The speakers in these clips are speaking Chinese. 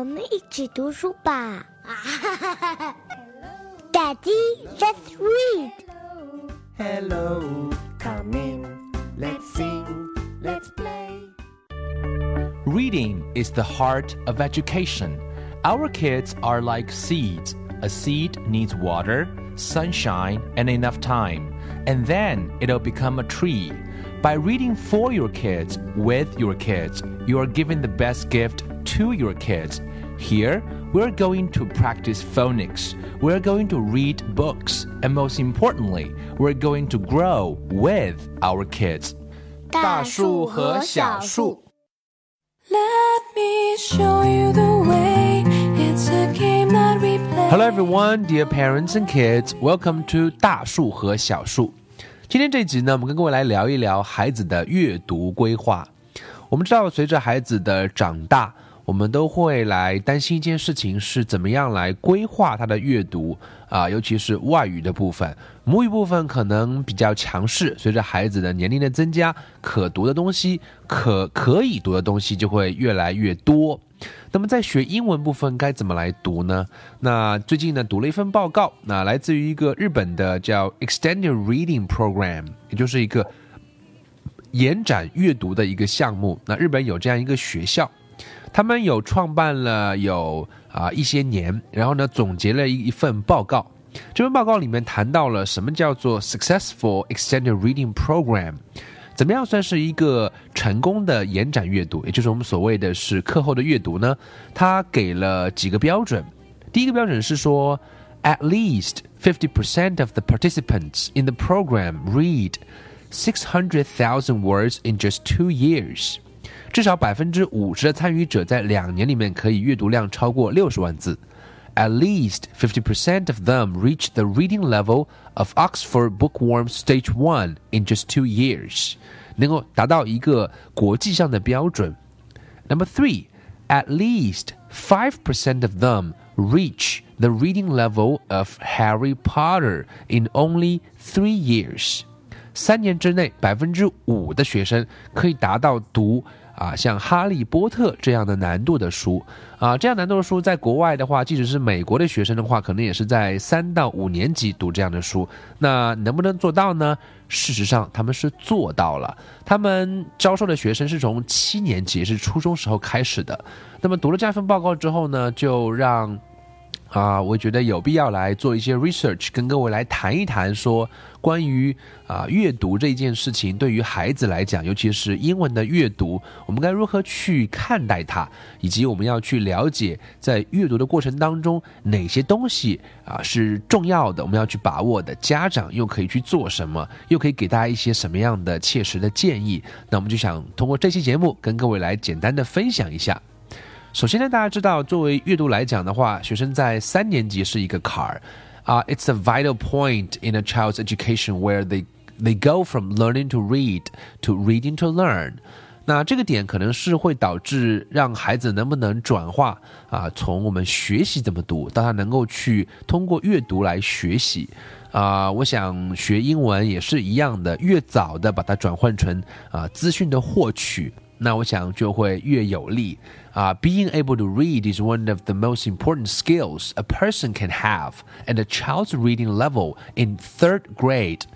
我们一起读书吧。Daddy, let's read. Hello, come in. Let's sing, let's play. Reading is the heart of education. Our kids are like seeds. A seed needs water, sunshine, and enough time, and then it'll become a tree. By reading for your kids, with your kids, you are giving the best gift to your kids. Here, we're going to practice phonics. We're going to read books. And most importantly, we're going to grow with our kids. 大树和小树。 Let me show you the way. It's a game that we play. Hello everyone, dear parents and kids. Welcome to 大树和小树。今天这集呢，我们跟各位来聊一聊孩子的阅读规划。我们知道，随着孩子的长大， 我们都会来担心一件事情是怎么样来规划他的阅读啊、尤其是外语的部分。母语部分可能比较强势，随着孩子的年龄的增加，可读的东西、可可以读的东西就会越来越多。那么在学英文部分该怎么来读呢？那最近呢读了一份报告，那来自于一个日本的叫 Extended Reading Program，也就是一个延展阅读的一个项目。那日本有这样一个学校，他们有创办了有啊、一些年，然后呢总结了一一份报告。这份报告里面谈到了什么叫做 successful extended reading program，怎么样算是一个成功的延展阅读，也就是我们所谓的是课后的阅读呢？它给了几个标准。第一个标准是说，at least fifty percent of the participants in the program read six hundred thousand words in just two years。至少百分之五十的参与者在两年里面可以阅读量超过六十万字。At least 50% of them reach the reading level of Oxford Bookworm Stage 1 in just two years，能够达到一个国际上的标准。Number three, at least 5% of them reach the reading level of Harry Potter in only three years。三年之内，百分之五的学生可以达到读 啊像《哈利波特》这样的难度的书啊，这样难度的书，在国外的话，即使是美国的学生的话，可能也是在三到五年级读这样的书。那能不能做到呢？事实上，他们是做到了。他们招收的学生是从七年级，是初中时候开始的。那么读了这份报告之后呢，就让啊，我觉得有必要来做一些 research，跟各位来谈一谈，说关于啊阅读这件事情，对于孩子来讲，尤其是英文的阅读，我们该如何去看待它，以及我们要去了解在阅读的过程当中哪些东西啊是重要的，我们要去把握的，家长又可以去做什么，又可以给大家一些什么样的切实的建议？那我们就想通过这期节目跟各位来简单的分享一下。首先呢，大家知道，作为阅读来讲的话，学生在三年级是一个坎儿啊、i t s a vital point in a child's education where they they go from learning to read to reading to learn。那这个点可能是会导致让孩子能不能转化啊，从我们学习怎么读，到他能够去通过阅读来学习。啊、我想学英文也是一样的，越早的把它转换成啊资讯的获取，那我想就会越有利。啊、b e i n g able to read is one of the most important skills a person can have, and a child's reading level in third grade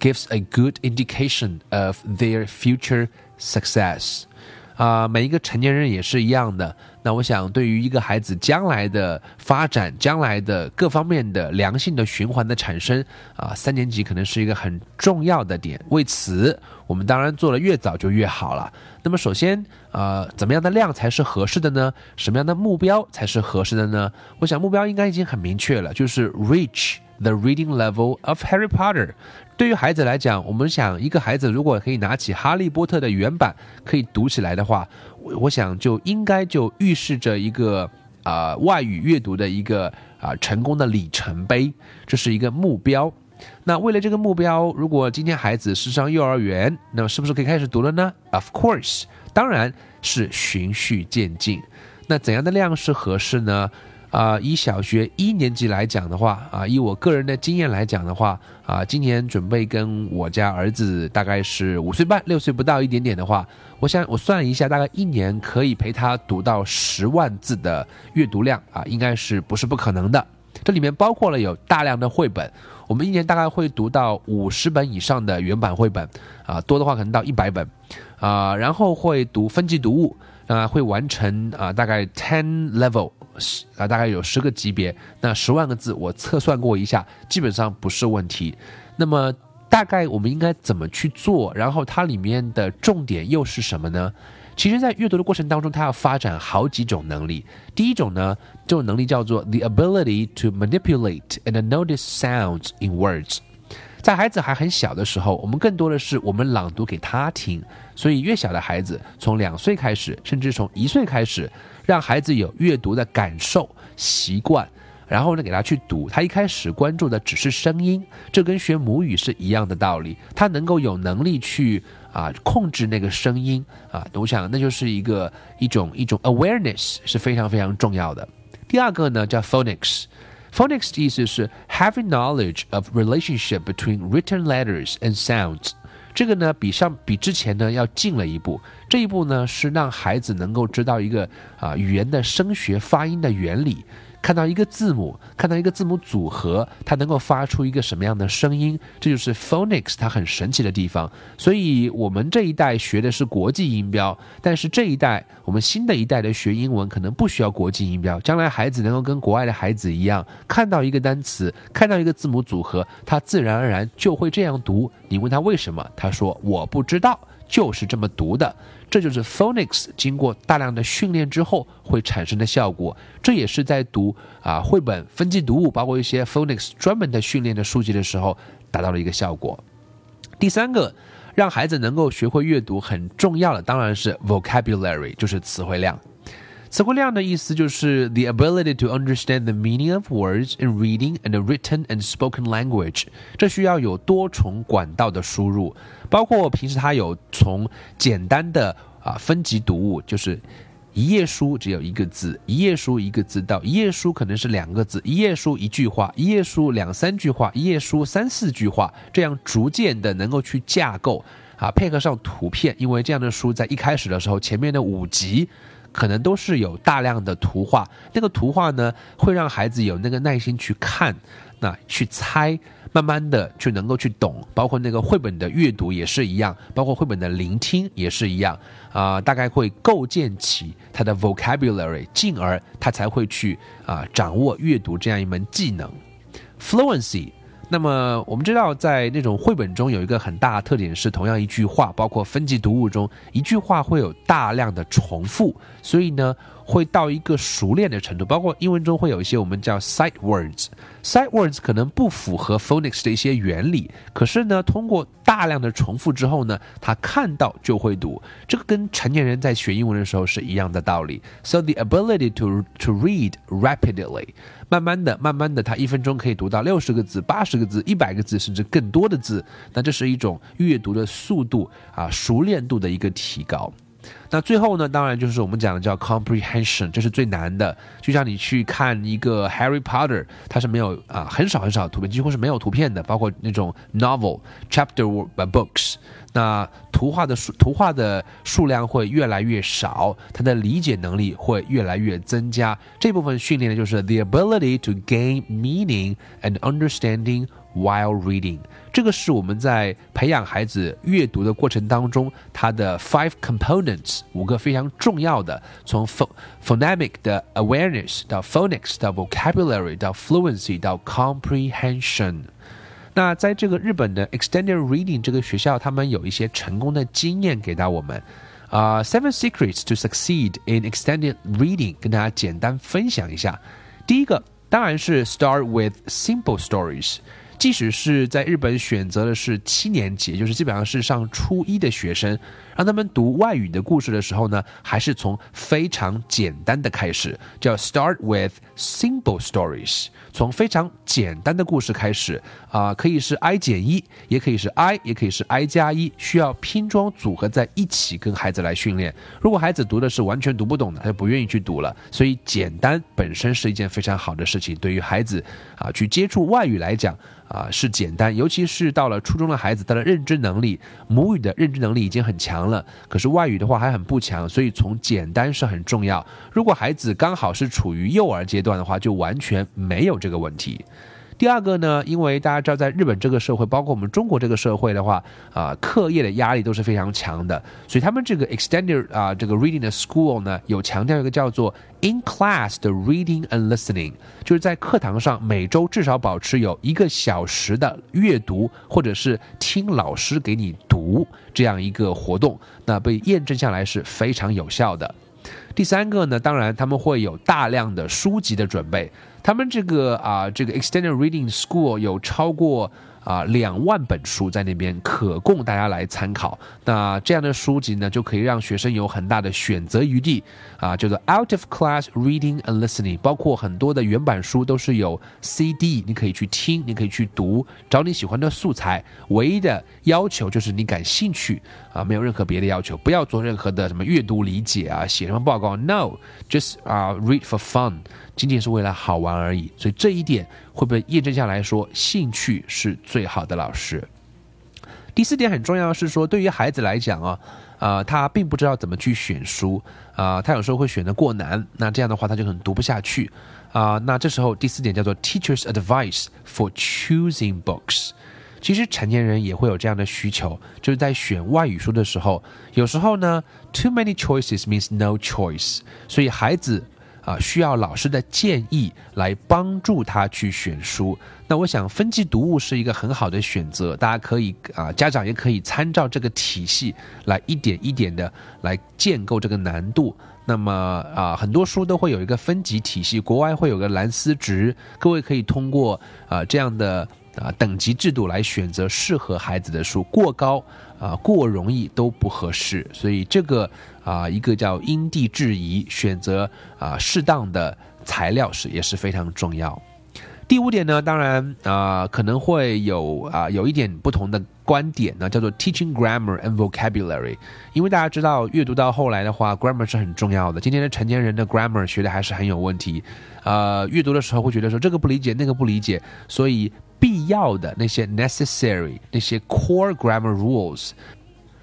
gives a good indication of their future success. 啊、每一个成年人也是一样的。那我想，对于一个孩子将来的发展、将来的各方面的良性的循环的产生，啊、三年级可能是一个很重要的点。为此，我们当然做的越早就越好了。那么，首先，呃，怎么样的量才是合适的呢？什么样的目标才是合适的呢？我想目标应该已经很明确了，就是 reach the reading level of Harry Potter。对于孩子来讲，我们想一个孩子如果可以拿起《哈利波特》的原版可以读起来的话，我我想就应该就预示着一个啊、外语阅读的一个啊、成功的里程碑，这是一个目标。那为了这个目标，如果今天孩子是上幼儿园，那么是不是可以开始读了呢？Of course，当然是循序渐进。那怎样的量是合适呢？啊、以小学一年级来讲的话，啊、以我个人的经验来讲的话，啊、今年准备跟我家儿子大概是五岁半、六岁不到一点点的话，我想我算一下，大概一年可以陪他读到十万字的阅读量啊，应该是不是不可能的。这里面包括了有大量的绘本，我们一年大概会读到五十本以上的原版绘本，啊，多的话可能到一百本，啊，然后会读分级读物，啊，会完成啊大概 ten level，啊大概有十个级别，那十万个字我测算过一下，基本上不是问题。那么大概我们应该怎么去做？然后它里面的重点又是什么呢？其实，在阅读的过程当中，它要发展好几种能力。第一种呢，这种能力叫做 the ability to manipulate and notice sounds in words。在孩子还很小的时候，我们更多的是我们朗读给他听，所以越小的孩子，从两岁开始，甚至从一岁开始，让孩子有阅读的感受、习惯。然后呢，给他去读，他一开始关注的只是声音，这跟学母语是一样的道理。他能够有能力去啊控制那个声音啊，我想那就是一个一种一种 awareness 是非常非常重要的。第二个呢叫 phonics。Phonics 的意思是 having knowledge of relationship between written letters and sounds。这个呢，比上比之前呢要进了一步。这一步呢是让孩子能够知道一个啊语言的声学发音的原理。看到一个字母，看到一个字母组合，它能够发出一个什么样的声音，这就是 phonics 它很神奇的地方。所以，我们这一代学的是国际音标，但是这一代我们新的一代的学英文可能不需要国际音标。将来孩子能够跟国外的孩子一样，看到一个单词，看到一个字母组合，他自然而然就会这样读。你问他为什么，他说我不知道，就是这么读的。这就是 phonics 经过大量的训练之后会产生的效果，这也是在读啊绘本分级读物，包括一些 phonics 专门的训练的书籍的时候达到了一个效果。第三个，让孩子能够学会阅读很重要的当然是 vocabulary，就是词汇量。词汇量的意思就是 the ability to understand the meaning of words in reading and written and spoken language。这需要有多重管道的输入，包括平时他有从简单的啊分级读物，就是一页书只有一个字，一页书一个字，到一页书可能是两个字，一页书一句话，一页书两三句话，一页书三四句话，这样逐渐的能够去架构啊，配合上图片，因为这样的书在一开始的时候，前面的五集。可能都是有大量的图画，那个图画呢，会让孩子有那个耐心去看，那去猜，慢慢的就能够去懂。包括那个绘本的阅读也是一样，包括绘本的聆听也是一样啊、大概会构建起他的 vocabulary，进而他才会去啊、掌握阅读这样一门技能，fluency。那么我们知道，在那种绘本中有一个很大的特点是，同样一句话，包括分级读物中，一句话会有大量的重复，所以呢，会到一个熟练的程度。包括英文中会有一些我们叫 sight words，sight words 可能不符合 phonics 的一些原理，可是呢，通过大量的重复之后呢，他看到就会读。这个跟成年人在学英文的时候是一样的道理。So the ability to to read rapidly，慢慢的、慢慢的，他一分钟可以读到六十个字、八十个字、一百个字，甚至更多的字。那这是一种阅读的速度啊、熟练度的一个提高。那最后呢，当然就是我们讲的叫 comprehension，这是最难的。就像你去看一个 Harry Potter，它是没有啊很少很少图片，几乎是没有图片的，包括那种 novel chapter books。那图画的数图画的数量会越来越少，他的理解能力会越来越增加。这部分训练的就是 the ability to gain meaning and understanding while reading。这个是我们在培养孩子阅读的过程当中，它的 five components 五个非常重要的，从 pho phonemic 的 awareness 到 phonics 到 vocabulary 到 fluency 到 comprehension。那在这个日本的 Extended Reading 这个学校，他们有一些成功的经验给到我们。啊、s e v e n Secrets to Succeed in Extended Reading，跟大家简单分享一下。第一个当然是 Start with simple stories， 即使是在日本选择的是七年级，就是基本上是上初一的学生，让他们读外语的故事的时候呢，还是从非常简单的开始，叫 start with simple stories，从非常简单的故事开始啊、可以是 i 减一，也可以是 i，也可以是 i 加一，需要拼装组合在一起跟孩子来训练。如果孩子读的是完全读不懂的，他就不愿意去读了。所以简单本身是一件非常好的事情，对于孩子啊去接触外语来讲啊是简单，尤其是到了初中的孩子，他的认知能力，母语的认知能力已经很强，可是外语的话还很不强，所以从简单是很重要。如果孩子刚好是处于幼儿阶段的话，就完全没有这个问题。第二个呢，因为大家知道，在日本这个社会，包括我们中国这个社会的话，啊、课业的压力都是非常强的，所以他们这个 extended 啊、这个 reading 的 school 呢，有强调一个叫做 in class 的 reading and listening，就是在课堂上每周至少保持有一个小时的阅读，或者是听老师给你无这样一个活动，那被验证下来是非常有效的。第三个呢，当然他们会有大量的书籍的准备。他们这个啊、这个 Extended Reading School 有超过啊两万本书在那边可供大家来参考。那这样的书籍呢，就可以让学生有很大的选择余地啊，叫做 Out of Class Reading and Listening，包括很多的原版书都是有 CD，你可以去听，你可以去读，找你喜欢的素材。唯一的要求就是你感兴趣啊，没有任何别的要求，不要做任何的什么阅读理解啊，写什么报告，No，just 啊、read for fun，仅仅是为了好玩而已。所以这一点会被验证下来说，兴趣是最好的老师。第四点很重要是说，对于孩子来讲啊，呃，他并不知道怎么去选书啊、他有时候会选的过难，那这样的话他就可能读不下去啊、那这时候第四点叫做 teachers advice for choosing books。其实成年人也会有这样的需求，就是在选外语书的时候，有时候呢，too many choices means no choice，所以孩子啊、需要老师的建议来帮助他去选书。那我想分级读物是一个很好的选择，大家可以啊、家长也可以参照这个体系来一点一点的来建构这个难度。那么啊、很多书都会有一个分级体系，国外会有个蓝思值，各位可以通过啊、这样的啊等级制度来选择适合孩子的书，过高啊、过容易都不合适，所以这个啊、一个叫因地制宜，选择啊、适当的材料是也是非常重要。第五点呢，当然啊、可能会有啊、有一点不同的观点呢，叫做 teaching grammar and vocabulary。因为大家知道，阅读到后来的话，grammar 是很重要的。今天的成年人的 grammar 学的还是很有问题，呃，阅读的时候会觉得说这个不理解，那个不理解，所以必要的那些 necessary 那些 core grammar rules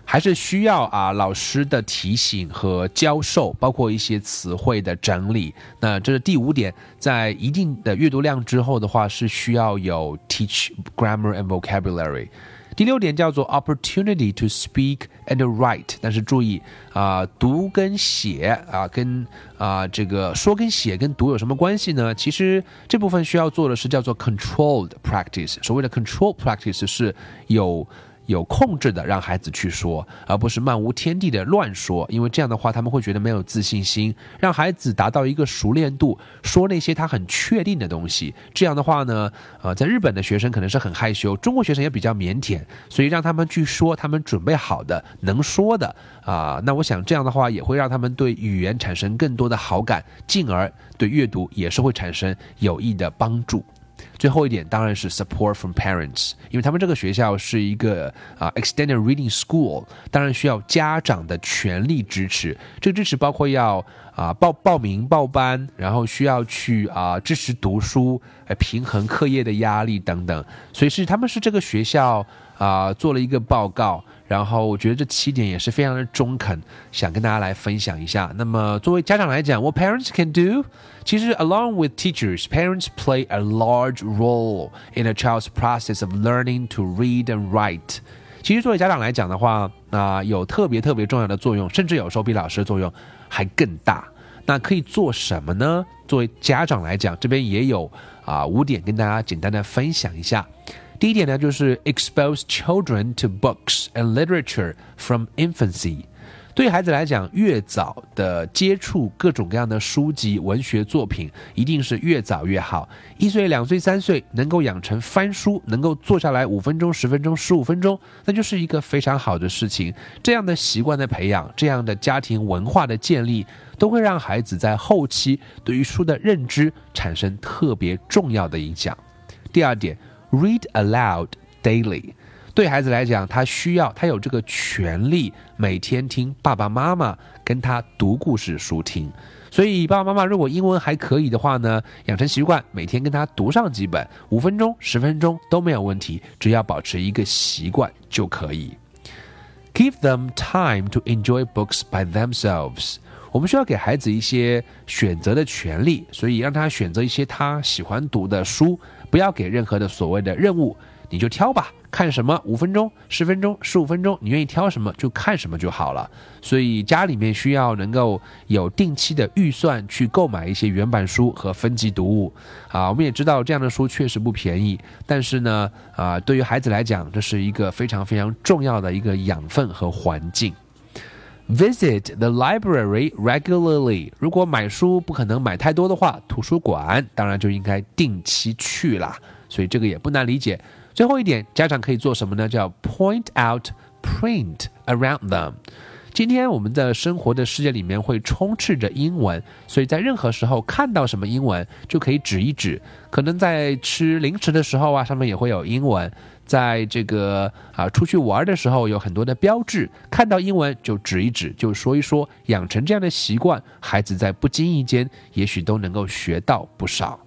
还是需要啊老师的提醒和教授，包括一些词汇的整理。那这是第五点，在一定的阅读量之后的话，是需要有 teach grammar and vocabulary。第六点叫做 opportunity to speak and write，但是注意啊、读跟写啊、跟啊、这个说跟写跟读有什么关系呢？其实这部分需要做的是叫做 controlled practice。所谓的 controlled practice 是有有控制的让孩子去说，而不是漫无天地的乱说，因为这样的话他们会觉得没有自信心。让孩子达到一个熟练度，说那些他很确定的东西。这样的话呢，呃，在日本的学生可能是很害羞，中国学生也比较腼腆，所以让他们去说他们准备好的、能说的啊、那我想这样的话也会让他们对语言产生更多的好感，进而对阅读也是会产生有益的帮助。最后一点当然是 support from parents，因为他们这个学校是一个啊、extended reading school，当然需要家长的全力支持。这个支持包括要啊、报报名报班，然后需要去啊、支持读书，呃平衡课业的压力等等。所以是他们是这个学校啊、做了一个报告。然后我觉得这七点也是非常的中肯，想跟大家来分享一下。那么作为家长来讲，what parents can do，其实 along with teachers, parents play a large role in a child's process of learning to read and write。其实作为家长来讲的话，啊、有特别特别重要的作用，甚至有时候比老师的作用还更大。那可以做什么呢？作为家长来讲，这边也有啊、五点跟大家简单的分享一下。第一点呢，就是 expose children to books and literature from infancy。对孩子来讲，越早的接触各种各样的书籍、文学作品，一定是越早越好。一岁、两岁、三岁能够养成翻书，能够坐下来五分钟、十分钟、十五分钟，那就是一个非常好的事情。这样的习惯的培养，这样的家庭文化的建立，都会让孩子在后期对于书的认知产生特别重要的影响。第二点，read aloud daily。对孩子来讲，他需要他有这个权利每天听爸爸妈妈跟他读故事书听。所以爸爸妈妈如果英文还可以的话呢，养成习惯，每天跟他读上几本，五分钟、十分钟都没有问题，只要保持一个习惯就可以。Give them time to enjoy books by themselves。我们需要给孩子一些选择的权利，所以让他选择一些他喜欢读的书，不要给任何的所谓的任务。你就挑吧，看什么五分钟、十分钟、十五分钟，你愿意挑什么就看什么就好了。所以家里面需要能够有定期的预算去购买一些原版书和分级读物啊。我们也知道这样的书确实不便宜，但是呢，啊，对于孩子来讲，这是一个非常非常重要的一个养分和环境。Visit the library regularly。如果买书不可能买太多的话，图书馆当然就应该定期去啦。所以这个也不难理解。最后一点，家长可以做什么呢？叫 point out print around them。今天我们的生活的世界里面会充斥着英文，所以在任何时候看到什么英文就可以指一指。可能在吃零食的时候啊，上面也会有英文。在这个啊出去玩的时候，有很多的标志，看到英文就指一指，就说一说，养成这样的习惯，孩子在不经意间也许都能够学到不少。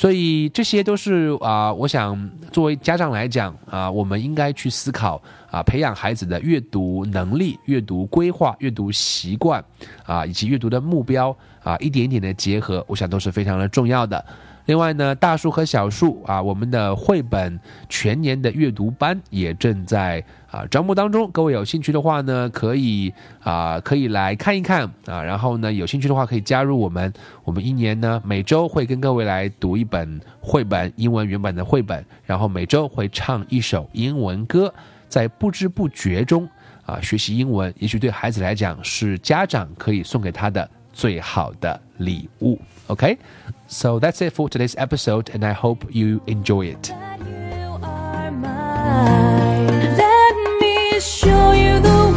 所以这些都是啊，我想作为家长来讲啊，我们应该去思考啊，培养孩子的阅读能力、阅读规划、阅读习惯啊，以及阅读的目标啊，一点一点的结合，我想都是非常的重要的。另外呢，大树和小树啊，我们的绘本全年的阅读班也正在啊招募当中。各位有兴趣的话呢，可以啊可以来看一看啊。然后呢，有兴趣的话可以加入我们。我们一年呢每周会跟各位来读一本绘本，英文原版的绘本，然后每周会唱一首英文歌，在不知不觉中啊学习英文，也许对孩子来讲是家长可以送给他的最好的礼物。OK。So that's it for today's episode, and I hope you enjoy it. Let me show you the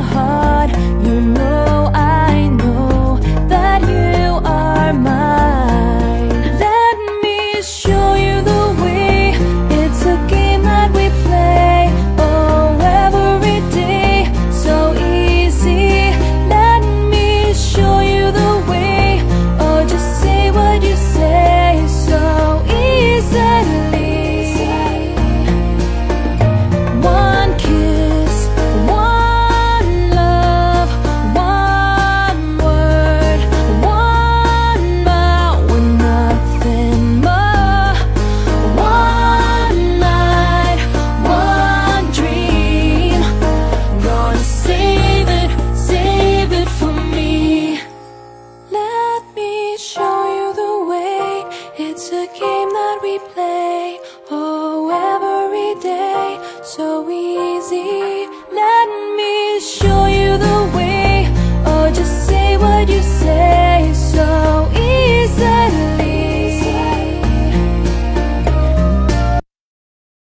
heart, you know.